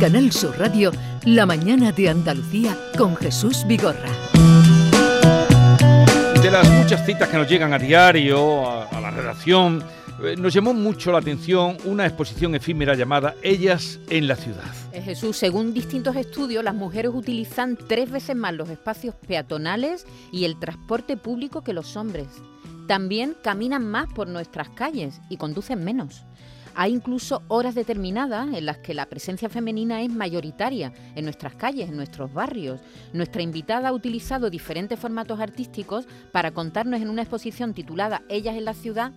Canal Sur Radio, La mañana de Andalucía con Jesús Vigorra. De las muchas citas que nos llegan a diario, a, a la redacción, eh, nos llamó mucho la atención una exposición efímera llamada Ellas en la ciudad. Eh, Jesús, según distintos estudios, las mujeres utilizan tres veces más los espacios peatonales y el transporte público que los hombres. También caminan más por nuestras calles y conducen menos. Hay incluso horas determinadas en las que la presencia femenina es mayoritaria en nuestras calles, en nuestros barrios. Nuestra invitada ha utilizado diferentes formatos artísticos para contarnos en una exposición titulada Ellas en la ciudad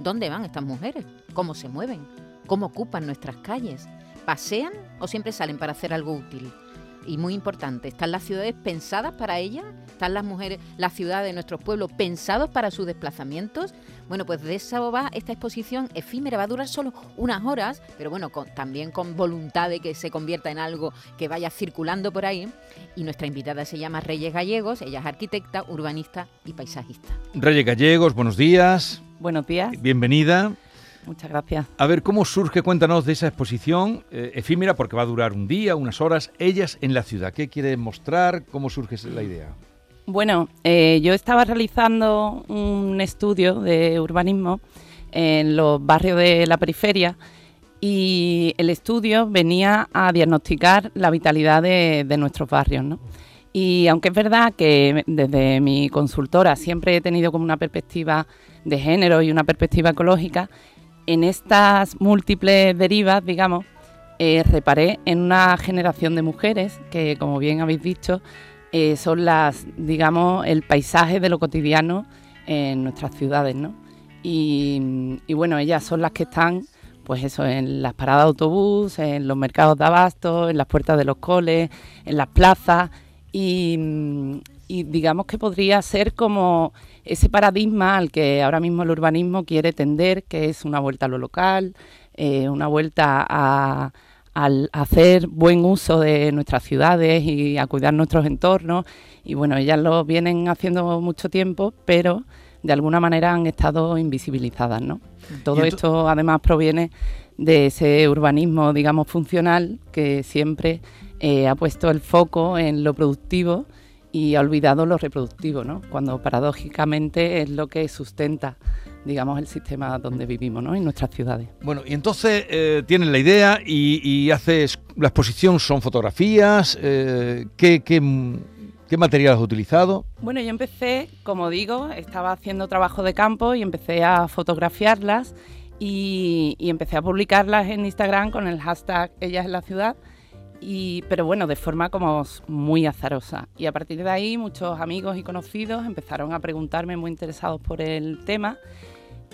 dónde van estas mujeres, cómo se mueven, cómo ocupan nuestras calles, pasean o siempre salen para hacer algo útil. Y muy importante, ¿están las ciudades pensadas para ellas? ¿Están las mujeres, las ciudades de nuestros pueblos pensados para sus desplazamientos? Bueno, pues de eso va esta exposición efímera, va a durar solo unas horas, pero bueno, con- también con voluntad de que se convierta en algo que vaya circulando por ahí. Y nuestra invitada se llama Reyes Gallegos, ella es arquitecta, urbanista y paisajista. Reyes Gallegos, buenos días, Buenos días, bienvenida. Muchas gracias. A ver, ¿cómo surge? Cuéntanos de esa exposición eh, efímera, porque va a durar un día, unas horas, Ellas en la ciudad. ¿Qué quiere mostrar? ¿Cómo surge la idea? Bueno, eh, yo estaba realizando un estudio de urbanismo en los barrios de la periferia y el estudio venía a diagnosticar la vitalidad de, de nuestros barrios, ¿no? Y aunque es verdad que desde mi consultora siempre he tenido como una perspectiva de género y una perspectiva ecológica, en estas múltiples derivas, digamos, eh, reparé en una generación de mujeres que, como bien habéis dicho, eh, son las, digamos, el paisaje de lo cotidiano en nuestras ciudades, ¿no? Y, bueno, ellas son las que están, pues eso, en las paradas de autobús, en los mercados de abasto, en las puertas de los coles, en las plazas y digamos que podría ser como ese paradigma al que ahora mismo el urbanismo quiere tender, que es una vuelta a lo local, eh, una vuelta a, al hacer buen uso de nuestras ciudades y a cuidar nuestros entornos. Y bueno, ellas lo vienen haciendo mucho tiempo, pero de alguna manera han estado invisibilizadas, ¿no? Todo ento- esto además proviene de ese urbanismo, digamos, funcional que siempre eh, ha puesto el foco en lo productivo y ha olvidado lo reproductivo, ¿no? Cuando paradójicamente es lo que sustenta, digamos, el sistema donde vivimos, ¿no? En nuestras ciudades. Bueno, y entonces eh, tienen la idea y, y haces la exposición son fotografías. eh, ¿qué, qué, qué material has utilizado? Bueno, yo empecé, como digo, estaba haciendo trabajo de campo y empecé a fotografiarlas y, y empecé a publicarlas en Instagram con el hashtag Ellas en la ciudad. Y, pero bueno, de forma como muy azarosa. Y a partir de ahí muchos amigos y conocidos empezaron a preguntarme muy interesados por el tema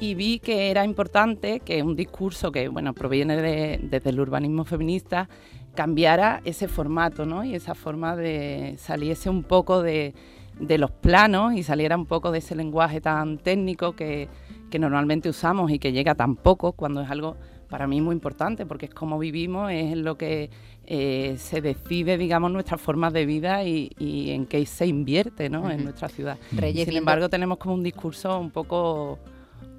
y vi que era importante que un discurso que bueno proviene de- desde el urbanismo feminista cambiara ese formato ¿no? y esa forma de saliese un poco de, de los planos y saliera un poco de ese lenguaje tan técnico que, que normalmente usamos y que llega tan poco cuando es algo para mí muy importante porque es como vivimos, es en lo que eh, se decide, digamos, nuestras formas de vida y, y en qué se invierte ¿no? en nuestra ciudad. Reyes, Sin embargo, tenemos como un discurso un poco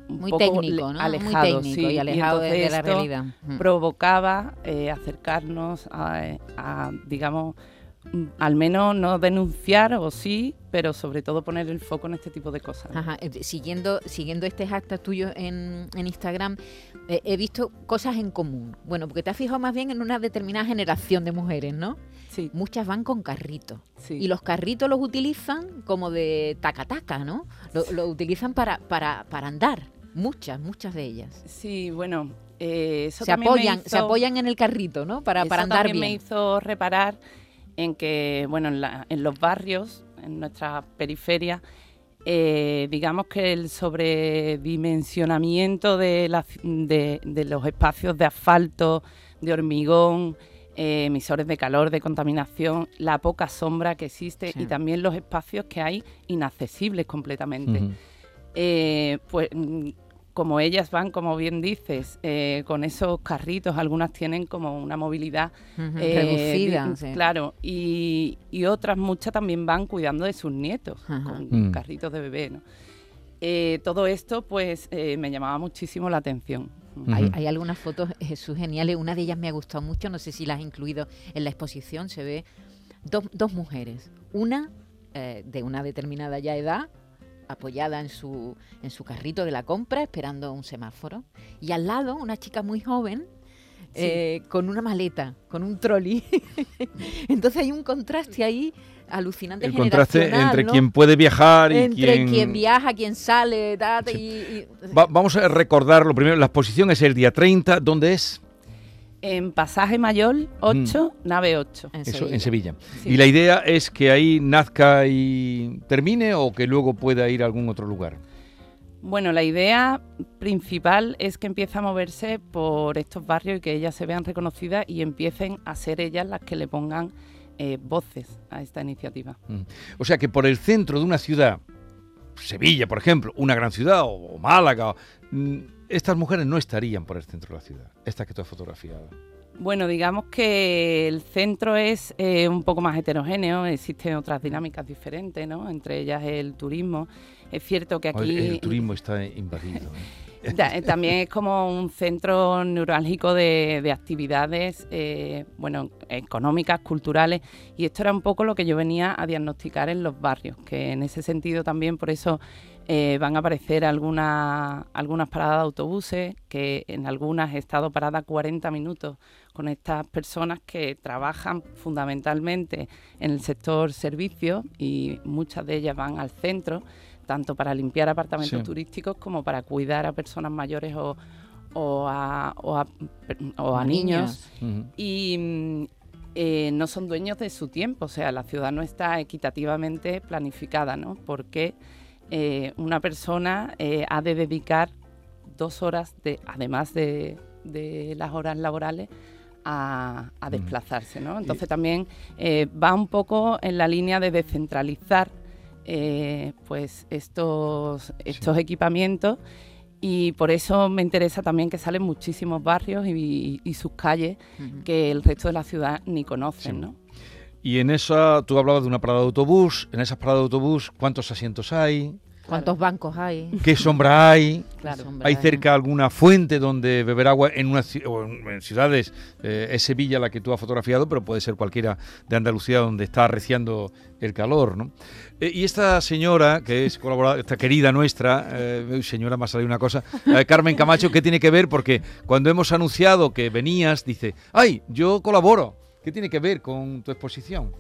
un muy poco técnico, ¿no? alejado, muy técnico sí, y alejado de- de, la realidad. Provocaba eh, acercarnos a, a, digamos, al menos no denunciar o sí, pero sobre todo poner el foco en este tipo de cosas. Ajá, eh, siguiendo, siguiendo este hashtag tuyo en, en Instagram, eh, he visto cosas en común. Bueno, porque te has fijado más bien en una determinada generación de mujeres, ¿no? Sí, Muchas van con carritos. sí. Y los carritos los utilizan como de taca-taca, ¿no? Lo, lo utilizan para, para, para andar. Muchas, muchas de ellas. Sí, bueno, eh, eso Se apoyan, se apoyan en el carrito, ¿no? Para, para andar también me hizo reparar en que, bueno, en, la- en los barrios, en nuestra periferia, eh, digamos que el sobredimensionamiento de, la ci- de, de los espacios de asfalto, de hormigón, eh, emisores de calor, de contaminación, la poca sombra que existe Sí. y también los espacios que hay inaccesibles completamente eh, pues como ellas van, como bien dices, eh, con esos carritos, algunas tienen como una movilidad eh, reducida. sí. claro, y, y otras muchas también van cuidando de sus nietos, con Mm. carritos de bebé, ¿no? Eh, todo esto, pues, eh, me llamaba muchísimo la atención. Hay, hay algunas fotos, Jesús, geniales. Una de ellas me ha gustado mucho, no sé si las has incluido en la exposición. Se ve dos, dos mujeres. Una eh, de una determinada ya edad, apoyada en su, en su carrito de la compra, esperando un semáforo. Y al lado, una chica muy joven. eh, con una maleta, con un trolley. Entonces hay un contraste ahí alucinante. El contraste entre ¿no? quien puede viajar y entre quien... quien viaja, quien sale, ta, ta, Sí. y, y- Va- vamos a recordar lo primero, la exposición es el día 30, ¿dónde es? En Pasaje Mayor 8, nave 8. en Eso, Sevilla. en Sevilla. Sí. ¿Y la idea es que ahí nazca y termine o que luego pueda ir a algún otro lugar? Bueno, la idea principal es que empiece a moverse por estos barrios y que ellas se vean reconocidas y empiecen a ser ellas las que le pongan eh, voces a esta iniciativa. Mm. O sea que por el centro de una ciudad, Sevilla, por ejemplo, una gran ciudad, o, o Málaga, mm, estas mujeres no estarían por el centro de la ciudad, estas que tú has fotografiado. Bueno, digamos que el centro es eh, un poco más heterogéneo, existen otras dinámicas diferentes, ¿no? Entre ellas el turismo. Es cierto que aquí... El, el turismo está invadido. ¿eh? Eh, También es como un centro neurálgico de, de actividades, eh, bueno, económicas, culturales, y esto era un poco lo que yo venía a diagnosticar en los barrios, que en ese sentido también por eso eh, van a aparecer algunas, algunas paradas de autobuses, que en algunas he estado parada 40 minutos con estas personas que trabajan fundamentalmente en el sector servicios y muchas de ellas van al centro, tanto para limpiar apartamentos Sí. turísticos como para cuidar a personas mayores o, o a, o a- o a A niños y mm, eh, no son dueños de su tiempo, o sea, la ciudad no está equitativamente planificada, ¿no? Porque eh, una persona eh, ha de dedicar dos horas, de, además de, de las horas laborales, a, a desplazarse, ¿no? Entonces también eh, va un poco en la línea de descentralizar eh, pues estos, estos equipamientos y por eso me interesa también que salen muchísimos barrios y, y sus calles que el resto de la ciudad ni conocen, Sí. ¿no? Y en esa, tú hablabas de una parada de autobús, en esas paradas de autobús, ¿cuántos asientos hay? ¿Cuántos bancos hay? ¿Qué sombra hay? Claro. ¿Hay cerca alguna fuente donde beber agua en, una, o en, ciudades? eh, es Sevilla la que tú has fotografiado, pero puede ser cualquiera de Andalucía donde está arreciando el calor, ¿no? Eh, y esta señora, que es colaboradora, esta querida nuestra, eh, señora, me ha salido una cosa, eh, Carmen Camacho, ¿qué tiene que ver? Porque cuando hemos anunciado que venías, dice, ¡ay, yo colaboro! ¿Qué tiene que ver con tu exposición?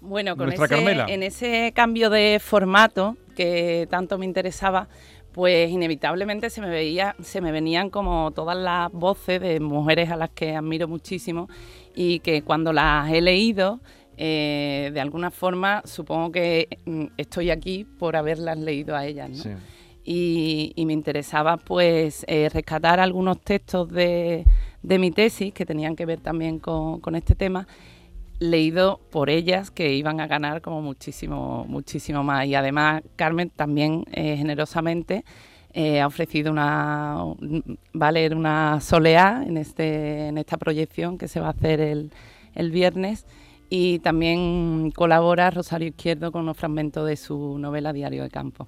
Bueno, con Nuestra ese, Carmela. en ese cambio de formato que tanto me interesaba, pues inevitablemente se me veía, se me venían como todas las voces de mujeres a las que admiro muchísimo y que cuando las he leído, eh, de alguna forma supongo que mm, estoy aquí por haberlas leído a ellas, ¿no? Sí. y, y me interesaba pues eh, rescatar algunos textos de, de mi tesis que tenían que ver también con, con este tema leído por ellas que iban a ganar como muchísimo muchísimo más y además Carmen también eh, generosamente eh, ha ofrecido una va una soleá en este en esta proyección que se va a hacer el, el viernes y también colabora Rosario Izquierdo con unos fragmentos de su novela Diario de Campo.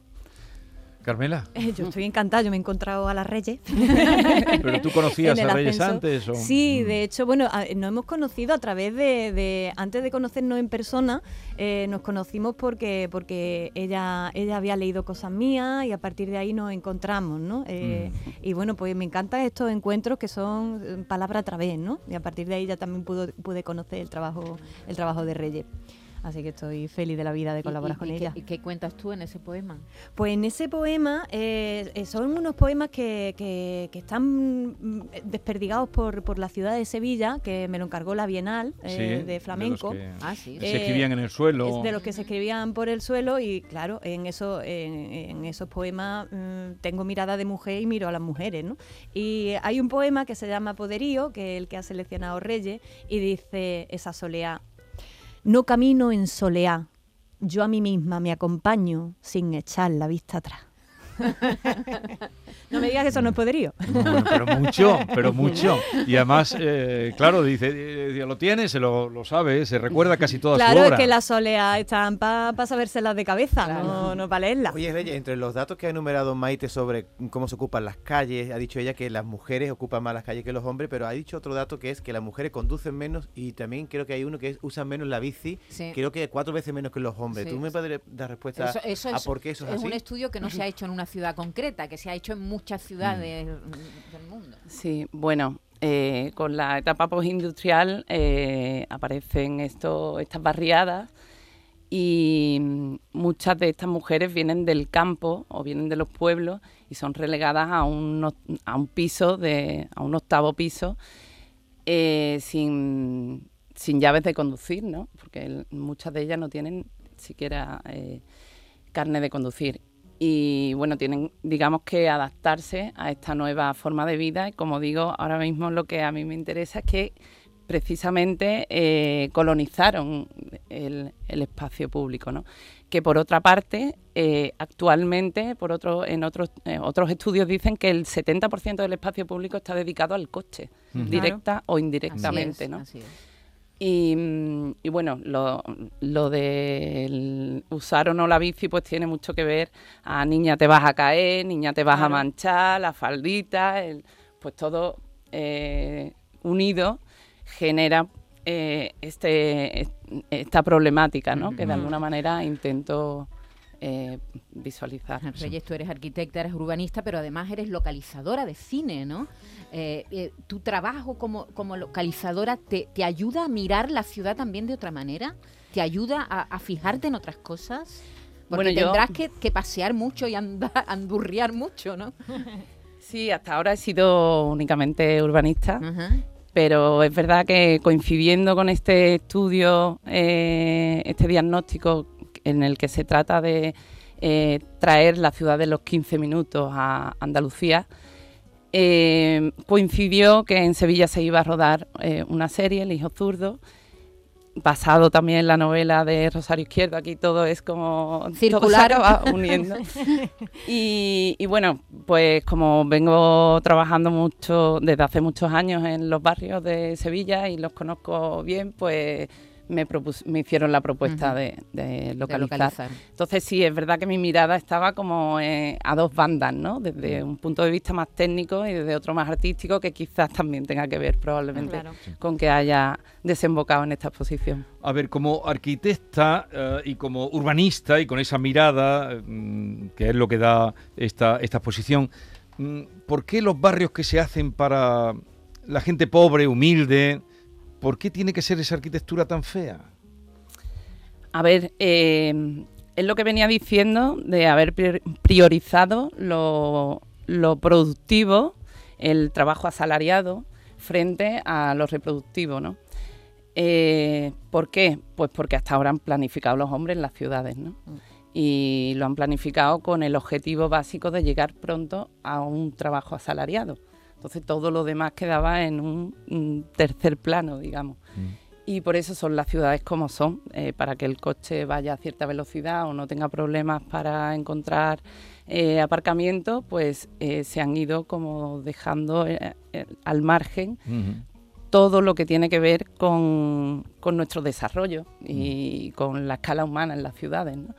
Carmela, Eh, Yo estoy encantada, yo me he encontrado a las Reyes. ¿pero tú conocías a Reyes ascenso. antes? O? Sí, Mm. de hecho, bueno, a- nos hemos conocido a través de, de- antes de conocernos en persona, eh, nos conocimos porque porque ella ella había leído cosas mías y a partir de ahí nos encontramos, ¿no? Eh, Mm. Y bueno, pues me encantan estos encuentros que son palabra a través, ¿no? Y a partir de ahí ya también pudo, pude conocer el trabajo el trabajo de Reyes. Así que estoy feliz de la vida de ¿Y- colaborar y- con y ella. Qué, ¿Y qué cuentas tú en ese poema? Pues en ese poema eh, eh, son unos poemas que, que- que están mm, desperdigados por, por la ciudad de Sevilla, que me lo encargó la Bienal eh, Sí, de flamenco. los que Ah, sí. se Eh, escribían en el suelo. Es de los que se escribían por el suelo y claro, en, eso, en, en esos poemas mm, tengo mirada de mujer y miro a las mujeres, ¿no? Y hay un poema que se llama Poderío, que es el que ha seleccionado Reyes, y dice esa soleá, no camino en soleá, yo a mí misma me acompaño sin echar la vista atrás. no me digas que eso no es poderío. pero mucho, pero mucho. Y además, eh, claro, dice, eh, lo tiene, se lo, lo, sabe, se recuerda casi toda claro, su obra. Claro, es que las soleas están para pa sabérselas de cabeza, no, no para leerlas. Oye, Reyes, entre los datos que ha enumerado Maite sobre cómo se ocupan las calles, ha dicho ella que las mujeres ocupan más las calles que los hombres, pero ha dicho otro dato que es que las mujeres conducen menos y también creo que hay uno que es, usan menos la bici, creo que cuatro veces menos que los hombres. ¿Tú me podrías dar respuesta a por qué eso es, es así? un estudio que no se ha hecho en una ciudad concreta, que se ha hecho en muchas ciudades mm. del mundo. Sí, bueno, eh, con la etapa postindustrial eh, aparecen esto, estas barriadas y muchas de estas mujeres vienen del campo o vienen de los pueblos y son relegadas a un, a un piso, de, a un octavo piso, eh, sin, sin, llaves de conducir, ¿no? porque muchas de ellas no tienen siquiera carne de conducir. Y bueno, tienen, digamos que adaptarse a esta nueva forma de vida. Y como digo, ahora mismo lo que a mí me interesa es que precisamente eh, colonizaron el, espacio público, ¿no? que por otra parte, eh, actualmente, por otro, en otros, eh, otros estudios dicen que el 70% del espacio público está dedicado al coche, directa o indirectamente. ¿no? Y, y, bueno, lo, lo de usar o no la bici pues tiene mucho que ver a niña te vas a caer, niña te vas a manchar, la faldita, el, pues todo unido genera eh, este, esta problemática, ¿no? Que de alguna manera intento eh, visualizar. Reyes, tú eres arquitecta, eres urbanista, pero además eres localizadora de cine, ¿no? Eh, ¿Tu trabajo como, como localizadora te, te, ayuda a mirar la ciudad también de otra manera? ¿Te ayuda a, fijarte en otras cosas? Porque bueno, tendrás que, que, pasear mucho y andar, andurriar mucho, ¿no? Sí, hasta ahora he sido únicamente urbanista pero es verdad que coincidiendo con este estudio, eh, este diagnóstico en el que se trata de eh, traer la ciudad de los 15 minutos a Andalucía, eh, coincidió que en Sevilla se iba a rodar una serie, El Hijo Zurdo, basado también en la novela de Rosario Izquierdo, aquí todo es como circular, todo se acaba uniendo. y, y, bueno, pues como vengo trabajando mucho desde hace muchos años en los barrios de Sevilla y los conozco bien, pues me, me hicieron la propuesta de, localizar. Entonces sí, es verdad que mi mirada estaba como eh, a dos bandas, ¿no? Desde un punto de vista más técnico y desde otro más artístico que quizás también tenga que ver probablemente con que haya desembocado en esta exposición. A ver, como arquitecta eh, y como urbanista y con esa mirada, mm, que es lo que da esta, esta exposición, mm, ¿por qué los barrios que se hacen para la gente pobre, humilde, ¿Por qué tiene que ser esa arquitectura tan fea? A ver, eh, es lo que venía diciendo de haber priorizado lo, productivo, el trabajo asalariado, frente a lo reproductivo, ¿no? Eh, ¿Por qué? Pues porque hasta ahora han planificado los hombres en las ciudades, ¿no? Y lo han planificado con el objetivo básico de llegar pronto a un trabajo asalariado. Entonces todo lo demás quedaba en un, tercer plano, digamos. Mm. Y por eso son las ciudades como son, eh, para que el coche vaya a cierta velocidad o no tenga problemas para encontrar eh, aparcamiento, pues eh, se han ido como dejando al margen todo lo que tiene que ver con, con nuestro desarrollo y mm. con la escala humana en las ciudades. ¿no?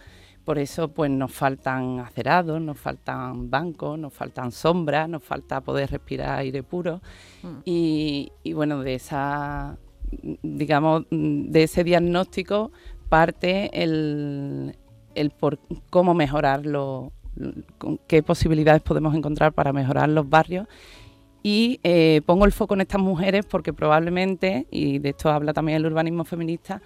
Por eso pues nos faltan acerados, nos faltan bancos, nos faltan sombras, nos falta poder respirar aire puro. Mm. Y, bueno, de esa digamos, de ese diagnóstico parte el, el por cómo mejorarlo, qué posibilidades podemos encontrar para mejorar los barrios. Y eh, pongo el foco en estas mujeres porque probablemente, y de esto habla también el urbanismo feminista,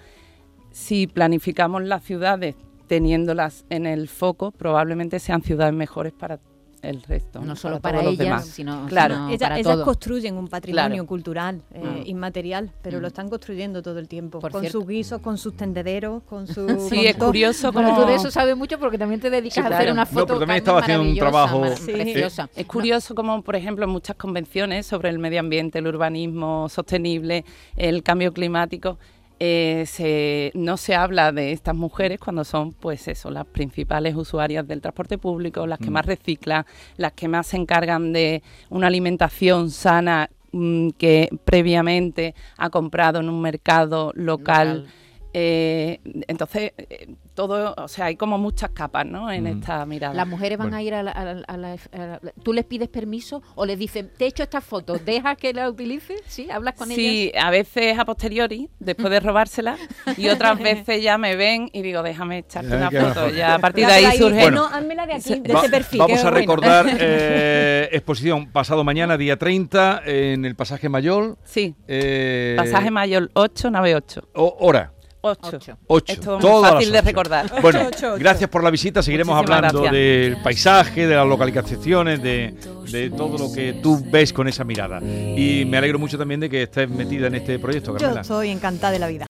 si planificamos las ciudades teniéndolas en el foco, probablemente sean ciudades mejores para el resto. No, solo para, ellas, sino, claro. ellas, construyen un patrimonio cultural eh, ah. inmaterial, pero lo mm. están construyendo todo el tiempo, con sus guisos, con sus tendederos, con sus... Sí, es curioso como... tú de eso sabes mucho porque también te dedicas a hacer una foto no, también estaba haciendo un trabajo preciosa. Es curioso como, por ejemplo, en muchas convenciones sobre el medio ambiente, el urbanismo sostenible, el cambio climático eh, se, no se habla de estas mujeres cuando son, pues eso, las principales usuarias del transporte público, las que Mm. más reciclan, las que más se encargan de una alimentación sana mm, que previamente ha comprado en un mercado local. Local. Eh, entonces, eh, todo, o sea, hay como muchas capas, ¿no? En Mm. esta mirada. Las mujeres van Bueno. a ir a la, a la- a la- a la- ¿Tú les pides permiso o les dicen, te he hecho esta foto, deja que la utilices? ¿Sí? ¿Hablas con Sí, ellas? a veces a posteriori, después de robársela, y otras veces ya me ven y digo, déjame echarte una foto. Ya a partir de ahí surge. Bueno. No, házmela de aquí, de Va- ese perfil. vamos a bueno. recordar eh, exposición pasado mañana, día 30, en el pasaje Mayol. Sí, eh, pasaje mayor 8, nave 8. o- hora. 8. Ocho. 8. Esto es muy fácil de recordar. Bueno, Ocho, ocho. gracias por la visita. Seguiremos Muchísimas hablando gracias. del paisaje, de las localizaciones, de, de todo lo que tú ves con esa mirada. Y me alegro mucho también de que estés metida en este proyecto, Yo Carmela. estoy encantada de la vida.